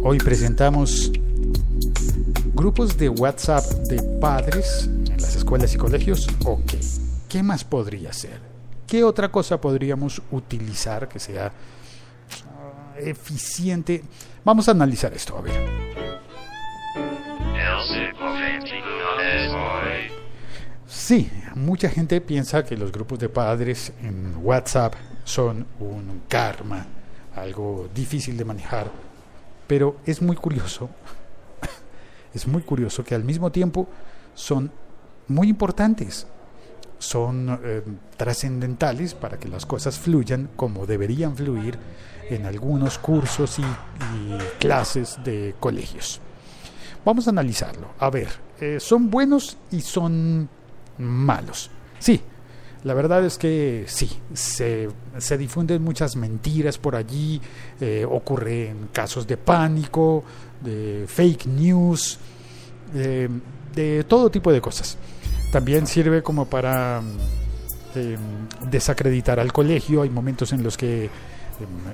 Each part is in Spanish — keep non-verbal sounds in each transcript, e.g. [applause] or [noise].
Hoy presentamos grupos de WhatsApp de padres en las escuelas y colegios. ¿O qué? ¿Qué más podría ser? ¿Qué otra cosa podríamos utilizar que sea ah, eficiente? Vamos a analizar esto, a ver. Sí, mucha gente piensa que los grupos de padres en WhatsApp son un karma, algo difícil de manejar, pero es muy curioso, [laughs] es muy curioso que al mismo tiempo son muy importantes, son eh, trascendentales para que las cosas fluyan como deberían fluir en algunos cursos y, clases de colegios. Vamos a analizarlo. A ver, eh, son buenos y son malos. Sí, la verdad es que sí, se, difunden muchas mentiras por allí, eh, ocurren casos de pánico, de fake news, de todo tipo de cosas. También sirve como para em, desacreditar al colegio. Hay momentos en los que em,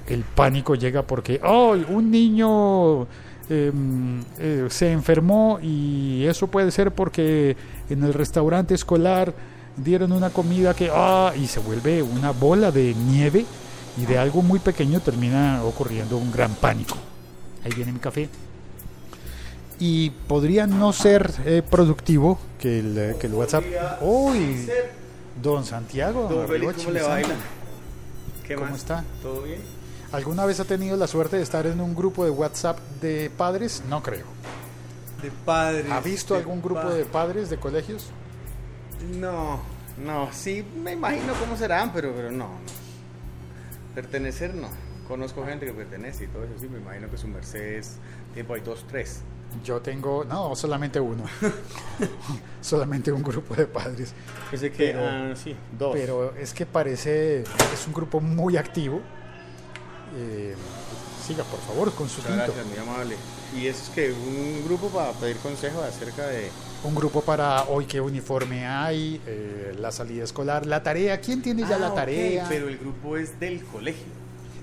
el pánico llega porque, oh, un niño em, eh, se enfermó y eso puede ser porque en el restaurante escolar dieron una comida que, ah, y se vuelve una bola de nieve y de algo muy pequeño termina ocurriendo un gran pánico. Ahí viene mi café. Y podría no ser eh, productivo que el, que el WhatsApp. ¡Uy! Don Santiago. Don ¿cómo le? ¿Qué ¿Cómo está? ¿Todo bien? ¿Alguna vez ha tenido la suerte de estar en un grupo de WhatsApp de padres? No creo. De padres. ¿Ha visto algún grupo de padres de colegios? No, no, sí me imagino cómo serán, pero, pero no, Pertenecer no. Conozco gente que pertenece y todo eso, sí, me imagino que su Mercedes, tiempo hay dos, tres. Yo tengo, no, solamente uno. [laughs] solamente un grupo de padres. Pensé que, pero, ah, sí, dos. Pero es que parece, es un grupo muy activo. Eh, siga, por favor, con su Gracias, muy amable. ¿Y es que un grupo para pedir consejos acerca de un grupo para hoy qué uniforme hay, eh, la salida escolar, la tarea. ¿Quién tiene ya la ah, tarea? pero el grupo es del colegio.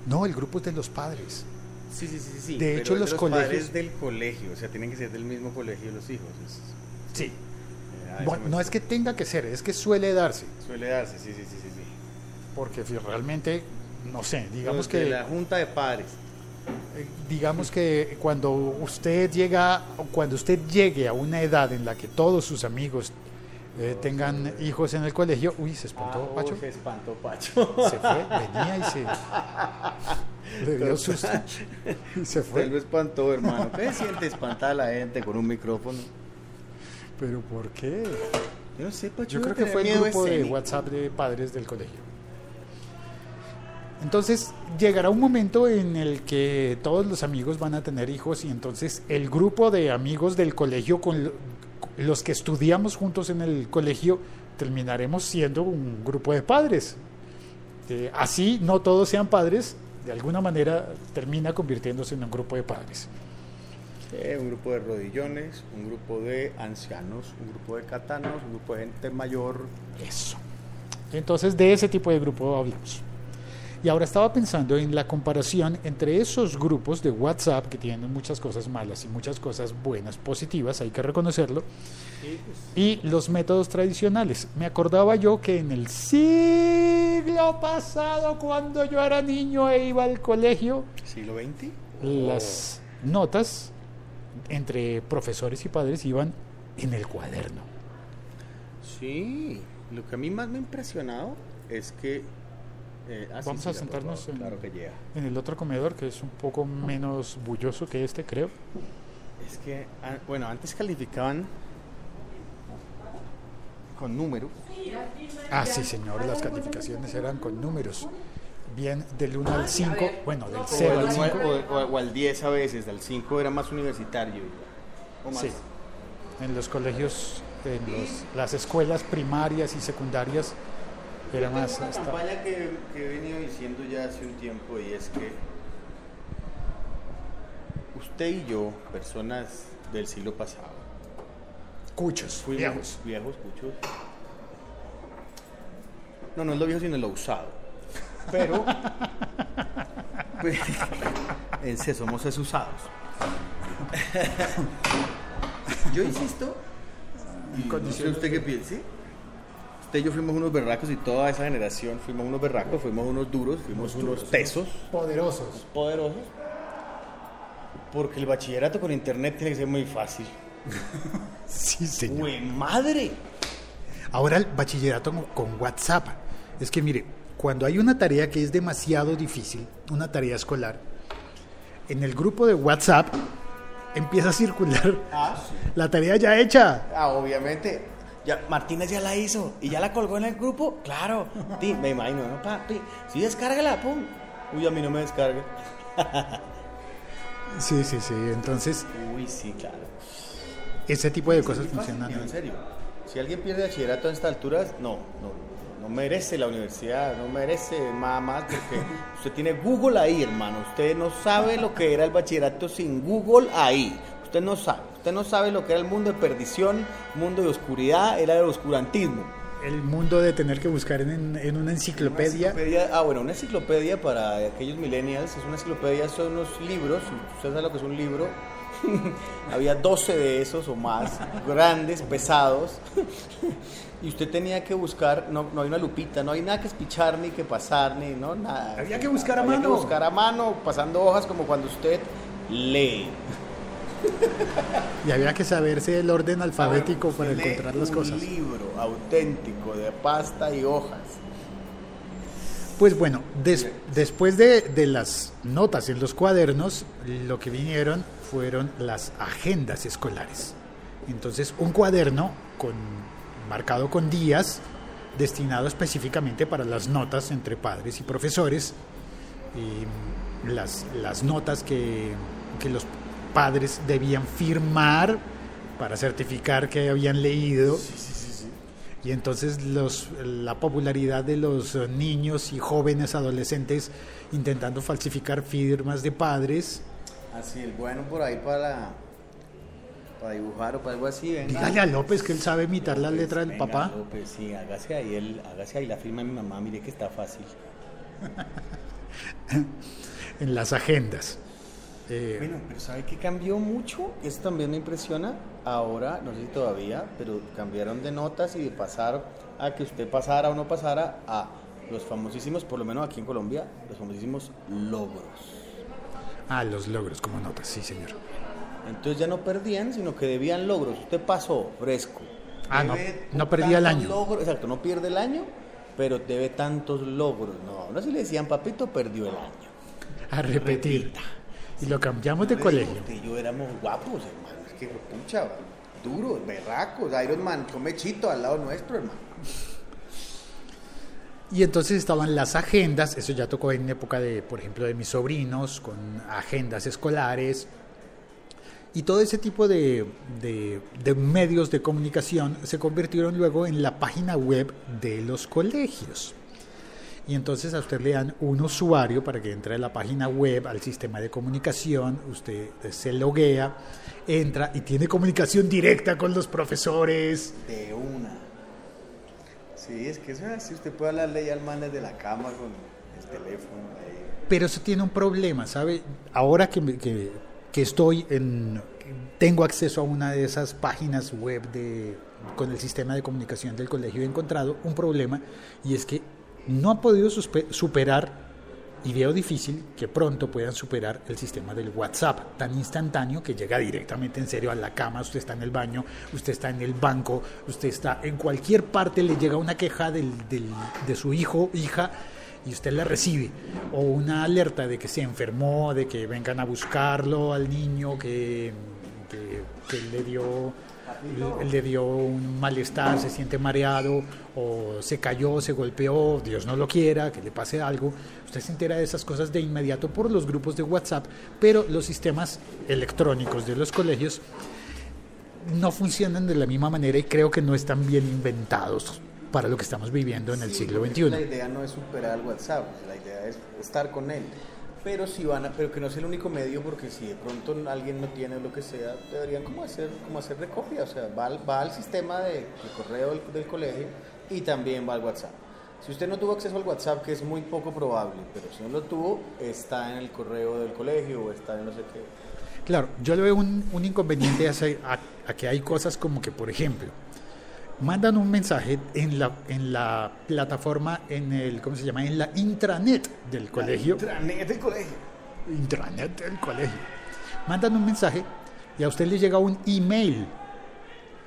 No, el grupo es de los padres. Sí, sí, sí, sí. De hecho, los, colegios. Padres del colegio, o sea, tienen que ser del mismo colegio los hijos. Sí. Eh, bueno, no es que tenga que ser, es que suele darse. Suele darse, sí, sí, sí, sí. sí. Porque realmente, no sé, digamos que. la junta de padres digamos que cuando usted llega, cuando usted llegue a una edad en la que todos sus amigos eh, tengan hijos en el colegio, uy, se espantó ah, Pacho. Se espantó Pacho. Se fue, venía y se [laughs] le dio susto y se fue. Se lo espantó, hermano. ¿Qué siente espantar a la gente con un micrófono? ¿Pero por qué? Yo no sé, Pacho. Yo creo que fue el grupo de WhatsApp de padres del colegio. Entonces llegará un momento en el que todos los amigos van a tener hijos y entonces el grupo de amigos del colegio con los que estudiamos juntos en el colegio terminaremos siendo un grupo de padres. Eh, así no todos sean padres, de alguna manera termina convirtiéndose en un grupo de padres. Eh, un grupo de rodillones, un grupo de ancianos, un grupo de catanos, un grupo de gente mayor. Eso. Entonces de ese tipo de grupo hablamos. Y ahora estaba pensando en la comparación entre esos grupos de WhatsApp que tienen muchas cosas malas y muchas cosas buenas, positivas, hay que reconocerlo, y los métodos tradicionales. Me acordaba yo que en el siglo pasado, cuando yo era niño e iba al colegio, siglo XX, las notas entre profesores y padres iban en el cuaderno. Sí, lo que a mí más me ha impresionado es que eh, ah, Vamos a sentarnos en, el otro comedor que es un poco menos bulloso que este, creo. Es que, ah, bueno, antes calificaban con números. Ah, sí, señor, las calificaciones eran con números. Bien, del 1 al 5, bueno, del 0 al 5. O, al 10 a veces, del 5 era más universitario. Sí, en los colegios, en las escuelas primarias y secundarias era más. una campaña que, que, he venido diciendo ya hace un tiempo y es que usted y yo, personas del siglo pasado, cuchos, viejos, viejos, cuchos. No, no es lo viejo, sino lo usado. Pero, pues, [laughs] en somos usados. [laughs] Yo insisto, no sé usted qué piense, usted y yo fuimos unos berracos y toda esa generación fuimos unos berracos, fuimos unos duros, fuimos unos tesos, Poderosos. poderosos, porque el bachillerato con internet tiene que ser muy fácil. [laughs] Sí, señor. ¡Uy, madre! Ahora el bachillerato con- con WhatsApp. Es que mire, cuando hay una tarea que es demasiado difícil, una tarea escolar, en el grupo de WhatsApp empieza a circular Ah, la tarea ya hecha. Ah, obviamente. Ya, Martínez ya la hizo y ya la colgó en el grupo. Claro. Ti, me imagino, ¿no? Papi, sí, descárgala, pum. Uy, a mí no me descarga. [laughs] Sí, sí, sí. Entonces, Uy, sí, claro. ese tipo de cosas funcionan. En serio. Si alguien pierde bachillerato a estas alturas, no, no, no merece la universidad, no merece nada más porque [laughs] usted tiene Google ahí, hermano. Usted no sabe lo que era el bachillerato sin Google ahí. Usted no sabe. Usted no sabe lo que era el mundo de perdición, mundo de oscuridad, era el oscurantismo. El mundo de tener que buscar en, en una enciclopedia. Una enciclopedia- ah, bueno, una enciclopedia para aquellos millennials, es una enciclopedia, son unos libros, usted sabe lo que es un libro, [laughs] había 12 de esos o más, grandes, pesados, [laughs] y usted tenía que buscar, no, no hay una lupita, no hay nada que espichar ni que pasar, ni no, nada. Había que buscar a Había que mano. buscar a mano, pasando hojas como cuando usted lee. [laughs] Y había que saberse el orden alfabético para encontrar las un cosas. libro auténtico de pasta y hojas. Pues bueno, des- después de, de las notas en los cuadernos, lo que vinieron fueron las agendas escolares. Entonces, un cuaderno con, marcado con días, destinado específicamente para las notas entre padres y profesores, y las, las notas que, que los padres debían firmar para certificar que habían leído. Y entonces los, la popularidad de los niños y jóvenes adolescentes intentando falsificar firmas de padres. Así, el bueno por ahí para, para dibujar o para algo así. Venga. Dígale a López que él sabe imitar la letra del Venga, papá. López, sí, hágase ahí, el, hágase ahí la firma de mi mamá, mire que está fácil. [laughs] en las agendas. Eh, Bueno, pero ¿sabe qué cambió mucho? Eso también me impresiona. Ahora, no sé si todavía, pero cambiaron de notas y de pasar a que usted pasara o no pasara a los famosísimos, por lo menos aquí en Colombia, los famosísimos logros. ah, los logros como notas, sí, señor. Entonces ya no perdían, sino que debían logros. Usted pasó fresco. Ah, no, Debe no perdía el año. logros- exacto, no pierde el año, pero debe tantos logros. No, ahora si le decían papito, perdió el año. A repetir. Repita. Y lo cambiamos de colegio. Usted y yo éramos guapos, hermano. Es que, pucha, duros, berracos. Iron Man, come chito al lado nuestro, hermano. Y entonces estaban las agendas, eso ya tocó en época de, por ejemplo, de mis sobrinos, con agendas escolares. Y todo ese tipo de, de- de medios de comunicación se convirtieron luego en la página web de los colegios. Y entonces a usted le dan un usuario para que entre a la página web, al sistema de comunicación, usted se loguea, entra y tiene comunicación directa con los profesores. De una. Sí, es que eso es así. Usted puede hablarle ya al man desde la cama con el teléfono. ahí. Pero eso tiene un problema, ¿sabe? Ahora que, que, que estoy en... Tengo acceso a una de esas páginas web de, con el sistema de comunicación del colegio, he encontrado un problema y es que no ha podido superar, y veo difícil que pronto puedan superar el sistema del WhatsApp, tan instantáneo que llega directamente en serio a la cama, usted está en el baño, usted está en el banco, usted está en cualquier parte, le llega una queja del, del- de su hijo, hija, y usted la recibe, o una alerta de que se enfermó, de que vengan a buscarlo al niño, que- que le dio le, dio un malestar, se siente mareado, o se cayó, se golpeó, Dios no lo quiera, que le pase algo. Usted se entera de esas cosas de inmediato por los grupos de WhatsApp, pero los sistemas electrónicos de los colegios no funcionan de la misma manera y creo que no están bien inventados para lo que estamos viviendo en el siglo XXI. La idea no es superar el WhatsApp, la idea es estar con él. Pero si van a, pero que no sea el único medio, porque si de pronto alguien no tiene lo que sea, deberían como hacer, como hacer de copia, o sea, va, al- va al sistema de, correo del, colegio y también va al WhatsApp. Si usted no tuvo acceso al WhatsApp, que es muy poco probable, pero si no lo tuvo, está en el correo del colegio o está en no sé qué. Claro, yo le veo un, un inconveniente a- a que hay cosas como que, por ejemplo, mandan un mensaje en la, en la plataforma, en el, ¿cómo se llama? En la intranet del colegio. Intranet del colegio. Intranet del colegio. Mandan un mensaje y a usted le llega un email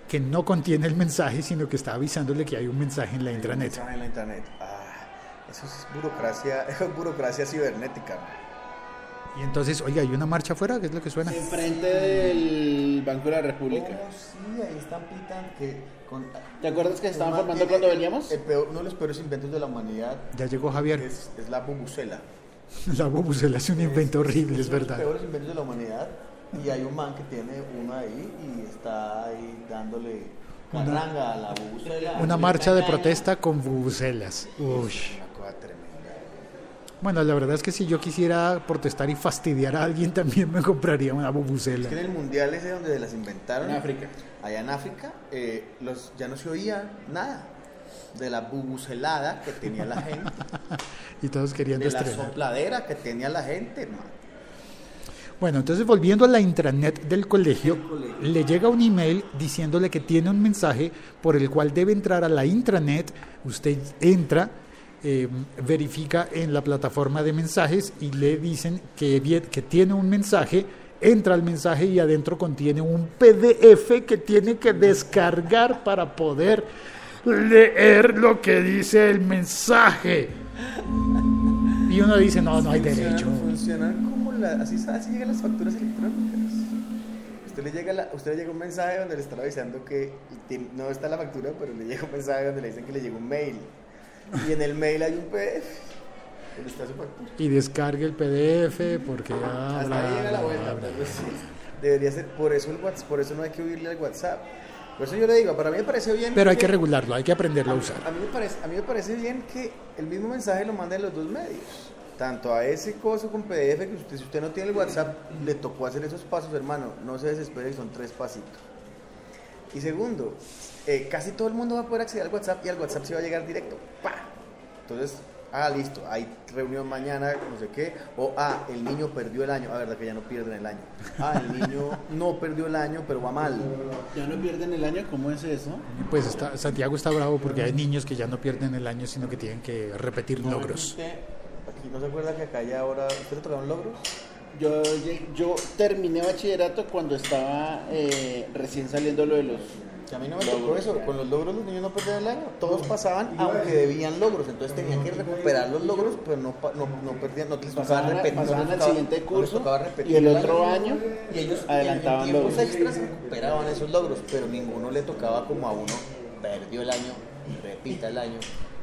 que no contiene el mensaje, sino que está avisándole que hay un mensaje en la intranet. Mensaje en la intranet. Ah, eso es burocracia, eso es [laughs] burocracia cibernética. Y entonces, oiga, hay una marcha afuera, ¿qué es lo que suena? Enfrente del Banco de la República. Oh, sí, ahí están pitando que con- ¿Te acuerdas que se estaban Man formando tiene cuando veníamos? el peor- uno de los peores inventos de la humanidad Ya llegó Javier. es, es la bubucela. [laughs] La bobusela es un invento horrible, es uno de verdad. los peores inventos de la humanidad. Y hay un man que tiene uno ahí y está ahí dándole carranga a la bubucela. Una marcha de protesta con bubuselas. Uy. Bueno, la verdad es que si yo quisiera protestar y fastidiar a alguien, [laughs] también me compraría una Es bubusela. que en el mundial ese donde las inventaron, En África. allá en África, eh, los, ya no se oía nada de la bubucelada que tenía la [laughs] gente, Y todos querían de la sopladera que tenía la gente, hermano. Bueno, entonces volviendo a la intranet del colegio, Del colegio. le llega un email diciéndole que tiene un mensaje por el cual debe entrar a la intranet. Usted entra, eh, verifica en la plataforma de mensajes y le dicen que, tiene un mensaje. Entra al mensaje y adentro contiene un PDF que tiene que descargar para poder leer lo que dice el mensaje. Y uno dice, no, no hay derecho. Funcionan como la, así, así llegan las facturas electrónicas. Usted le llega la, usted le llega un mensaje donde le están avisando que no está la factura, pero le llega un mensaje donde le dicen que le llegó un mail. Y en el mail hay un PDF donde está su factura. y descargue el PDF porque ah, Hasta bla, ahí llega la vuelta. bla. pero sí, Debería ser, por eso el WhatsApp, por eso no hay que huirle al WhatsApp. Por eso yo le digo, para mí me parece bien. Pero hay que regularlo, hay que aprenderlo a usar. A mí, me parece, a mí me parece bien que el mismo mensaje lo manden los dos medios. Tanto a ese coso con PDF que usted, si usted no tiene el WhatsApp, le tocó hacer esos pasos, hermano. No se desespere, son tres pasitos. Y segundo, eh, casi todo el mundo va a poder acceder al WhatsApp y al WhatsApp se va a llegar directo. ¡Pa! Entonces, ah, listo, hay reunión mañana, no sé qué. O, ah, el niño perdió el año. Ah, verdad que ya no pierden el año. Ah, el niño no perdió el año, pero va mal. Ya no pierden el año, ¿cómo es eso? Pues está, Santiago está bravo porque hay niños que ya no pierden el año, sino que tienen que repetir logros. Aquí no se acuerda que acá ya ahora. ¿Usted le tocaron logros? Yo, yo terminé bachillerato cuando estaba eh, recién saliendo lo de los... Que a mí no me tocó eso, con los logros los niños no perdían el año, todos pasaban aunque debían logros, entonces tenían que recuperar los logros, pero no, no, no perdían, no les tocaba Pasaban, repetir, pasaban al siguiente curso tocaba repetir y el otro año y ellos adelantaban en, en tiempos logros. extras recuperaban esos logros, pero ninguno le tocaba como a uno, perdió el año, repita el año.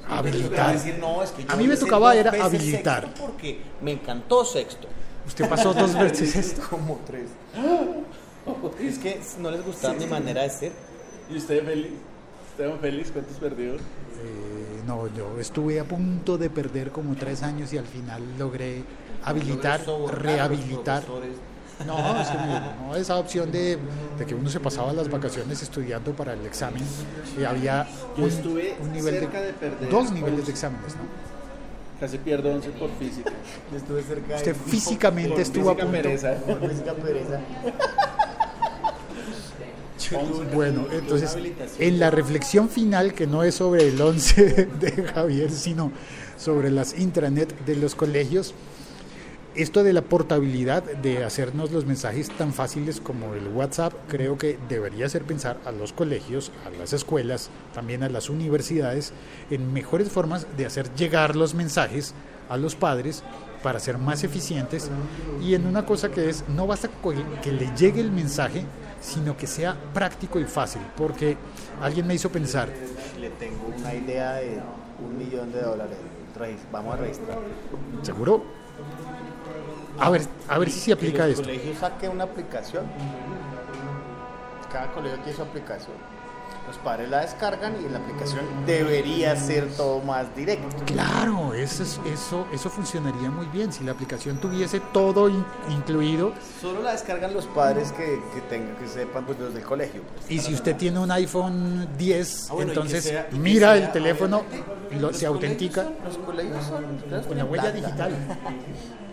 Habilitar. Decir, no, es que yo A mí me tocaba era habilitar. Porque me encantó sexto. Usted pasó dos [laughs] veces esto. Como tres. [laughs] Es que no les gustaba mi manera de ser. ¿Y usted feliz? ¿Esteban feliz? ¿Cuántos perdió? Eh, no, yo estuve a punto de perder como tres años y al final logré habilitar, a rehabilitar. profesores. No, es que no, esa opción de, de que uno se pasaba las vacaciones estudiando para el examen y había Yo un, estuve un nivel cerca de perder dos niveles de exámenes, ¿no? Casi pierdo 11 por física. Yo estuve cerca Usted de físicamente Por estuvo a física punto. pereza. Por física pereza. Bueno, entonces, en la reflexión final, que no es sobre el 11 [laughs] de Javier, sino sobre las intranet de los colegios, esto de la portabilidad, de hacernos los mensajes tan fáciles como el WhatsApp, creo que debería hacer pensar a los colegios, a las escuelas, también a las universidades, en mejores formas de hacer llegar los mensajes a los padres para ser más eficientes. Y en una cosa que es, no basta con que le llegue el mensaje, sino que sea práctico y fácil, porque alguien me hizo pensar, Le tengo una idea de un millón de dólares. Vamos a registrar. ¿seguro? A ver, a ver si se aplica esto. colegios saquen una aplicación. Cada colegio tiene su aplicación. Los padres la descargan y la aplicación debería ser todo más directo. Claro, eso, es- eso, eso funcionaría muy bien si la aplicación tuviese todo in- incluido. Solo la descargan los padres que, que tengan, que sepan pues los del colegio. pues. Y si usted tiene un iPhone 10, Ah, bueno, entonces sea- mira sea- el teléfono, lo, se autentica son- los colegios son con la huella digital. [laughs]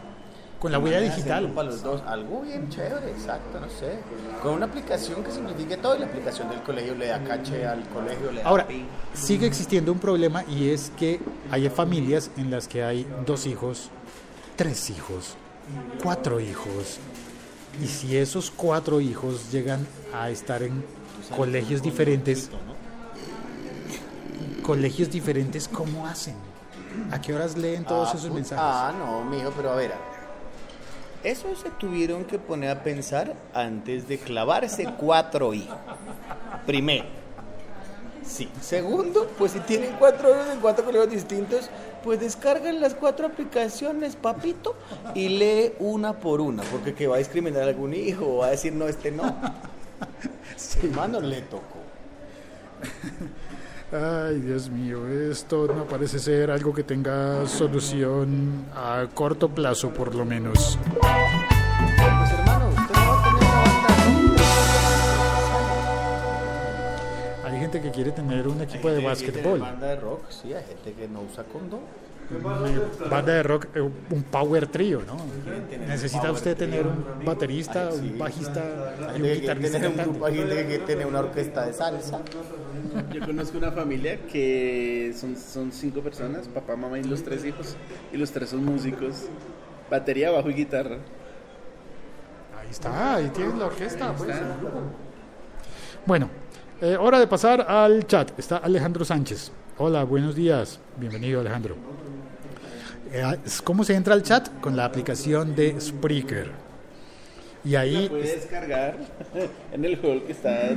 Con la huella digital. Para los dos, algo bien chévere, exacto, no sé. Con una aplicación que simplifique todo y la aplicación del colegio le da caché al colegio, le da Ahora, pin. sigue existiendo un problema y es que hay familias en las que hay dos hijos, tres hijos, cuatro hijos. Y si esos cuatro hijos llegan a estar en colegios diferentes, colegios diferentes, ¿cómo hacen? ¿A qué horas leen todos Ah, esos mensajes? Ah, no, mijo, pero a ver. Eso se tuvieron que poner a pensar antes de clavarse cuatro hijos. Primero. Sí. Segundo, pues si tienen cuatro hijos en cuatro colegios distintos, pues descargan las cuatro aplicaciones, papito, y lee una por una, porque que va a discriminar a algún hijo o va a decir no, este no. Hermano, le tocó. Ay, Dios mío, esto no parece ser algo que tenga solución a corto plazo, por lo menos. Pues hermano, usted no va a tener una banda Hay gente que quiere tener un equipo de tiene básquetbol, Banda de rock, sí, hay gente que no usa condón. banda de rock, eh, un power trío, ¿no? Necesita usted tener trio. un baterista, un bajista y un guitarrista hay gente que tener una orquesta de salsa. Yo conozco una familia que son, son cinco personas, papá, mamá y los tres hijos. Y los tres son músicos. Batería, bajo y guitarra. Ahí está, ahí tienes la orquesta. pues. Bueno, eh, hora de pasar al chat. Está Alejandro Sánchez. Hola, buenos días. Bienvenido, Alejandro. Eh, ¿Cómo se entra al chat? Con la aplicación de Spreaker. Y La ahí puede descargar [laughs] en el hall que está.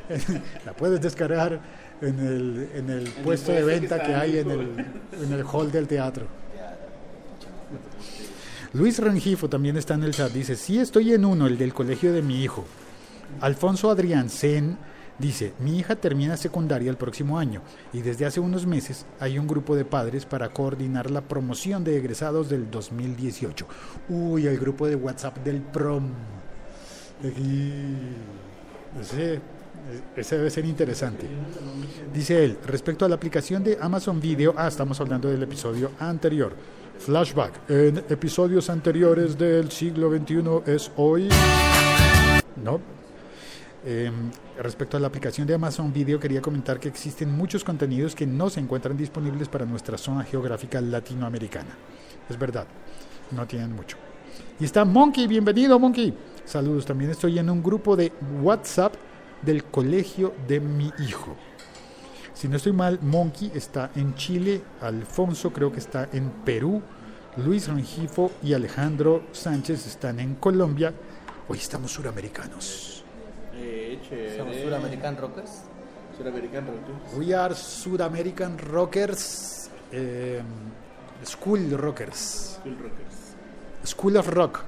[laughs] la puedes descargar en el, en el puesto de que venta que hay en el, en el hall del teatro. Luis Rengifo también está en el chat. Dice, sí estoy en uno, el del colegio de mi hijo. Alfonso Adrián Sen dice, mi hija termina secundaria el próximo año y desde hace unos meses hay un grupo de padres para coordinar la promoción de egresados del 2018. Uy, el grupo de WhatsApp del prom. Aquí. Ese, ese debe ser interesante. Dice él, respecto a la aplicación de Amazon Video, ah, estamos hablando del episodio anterior. Flashback. En episodios anteriores del siglo XXI es hoy. No. Eh, respecto a la aplicación de Amazon Video, quería comentar que existen muchos contenidos que no se encuentran disponibles para nuestra zona geográfica latinoamericana. Es verdad, no tienen mucho. Y está Monkey, bienvenido Monkey. Saludos, también estoy en un grupo de WhatsApp del colegio de mi hijo. Si no estoy mal, Monkey está en Chile, Alfonso creo que está en Perú, Luis Rengifo y Alejandro Sánchez están en Colombia. Hoy estamos suramericanos. Eh. Somos Suramerican Rockers. Suramerican Rockers. We are Sudamerican Rockers, eh, School Rockers, Cool Rockers. School of Rock.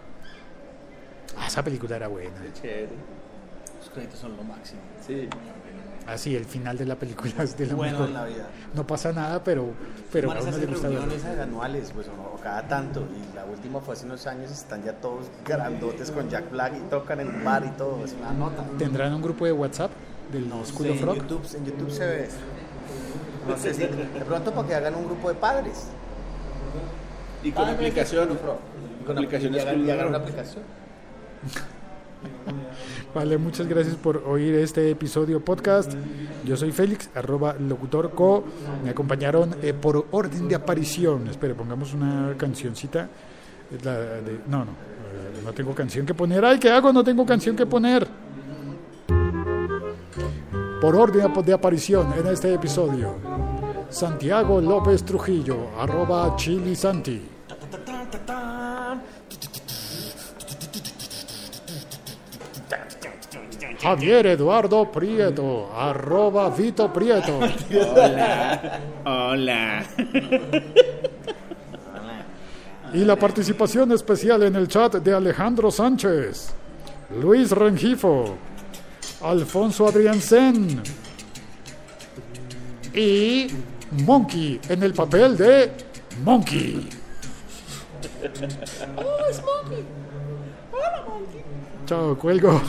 Ah, esa película era buena. Chévere. Los créditos son lo máximo. Sí. Así, el final de la película es de lo Bueno mejor. en la vida. No pasa nada, pero, pero a uno le gusta verlo. reuniones anuales, pues, o cada tanto. Y la última fue hace unos años, están ya todos grandotes con Jack Black y tocan en un bar y todo. Es una nota. ¿Tendrán un grupo de WhatsApp del School Sí, of en Rock? YouTube, en YouTube se ve eso. No sé si de pronto para que hagan un grupo de padres. Y con aplicación. Con Aplicación y hagan, una aplicación. [laughs] Vale, muchas gracias por oír este episodio podcast. Yo soy Félix, arroba locutorco. Me acompañaron eh, por orden de aparición. Espere, pongamos una cancioncita. La de- no, no, eh, no tengo canción que poner. Ay, ¿qué hago? No tengo canción que poner. Por orden de aparición en este episodio. Santiago López Trujillo, arroba Chili Javier Eduardo Prieto, arroba Vito Prieto. Hola. Y la participación especial en el chat de Alejandro Sánchez, Luis Rengifo, Alfonso Adriansen y Monkey en el papel de Monkey. Chao, cuelgo.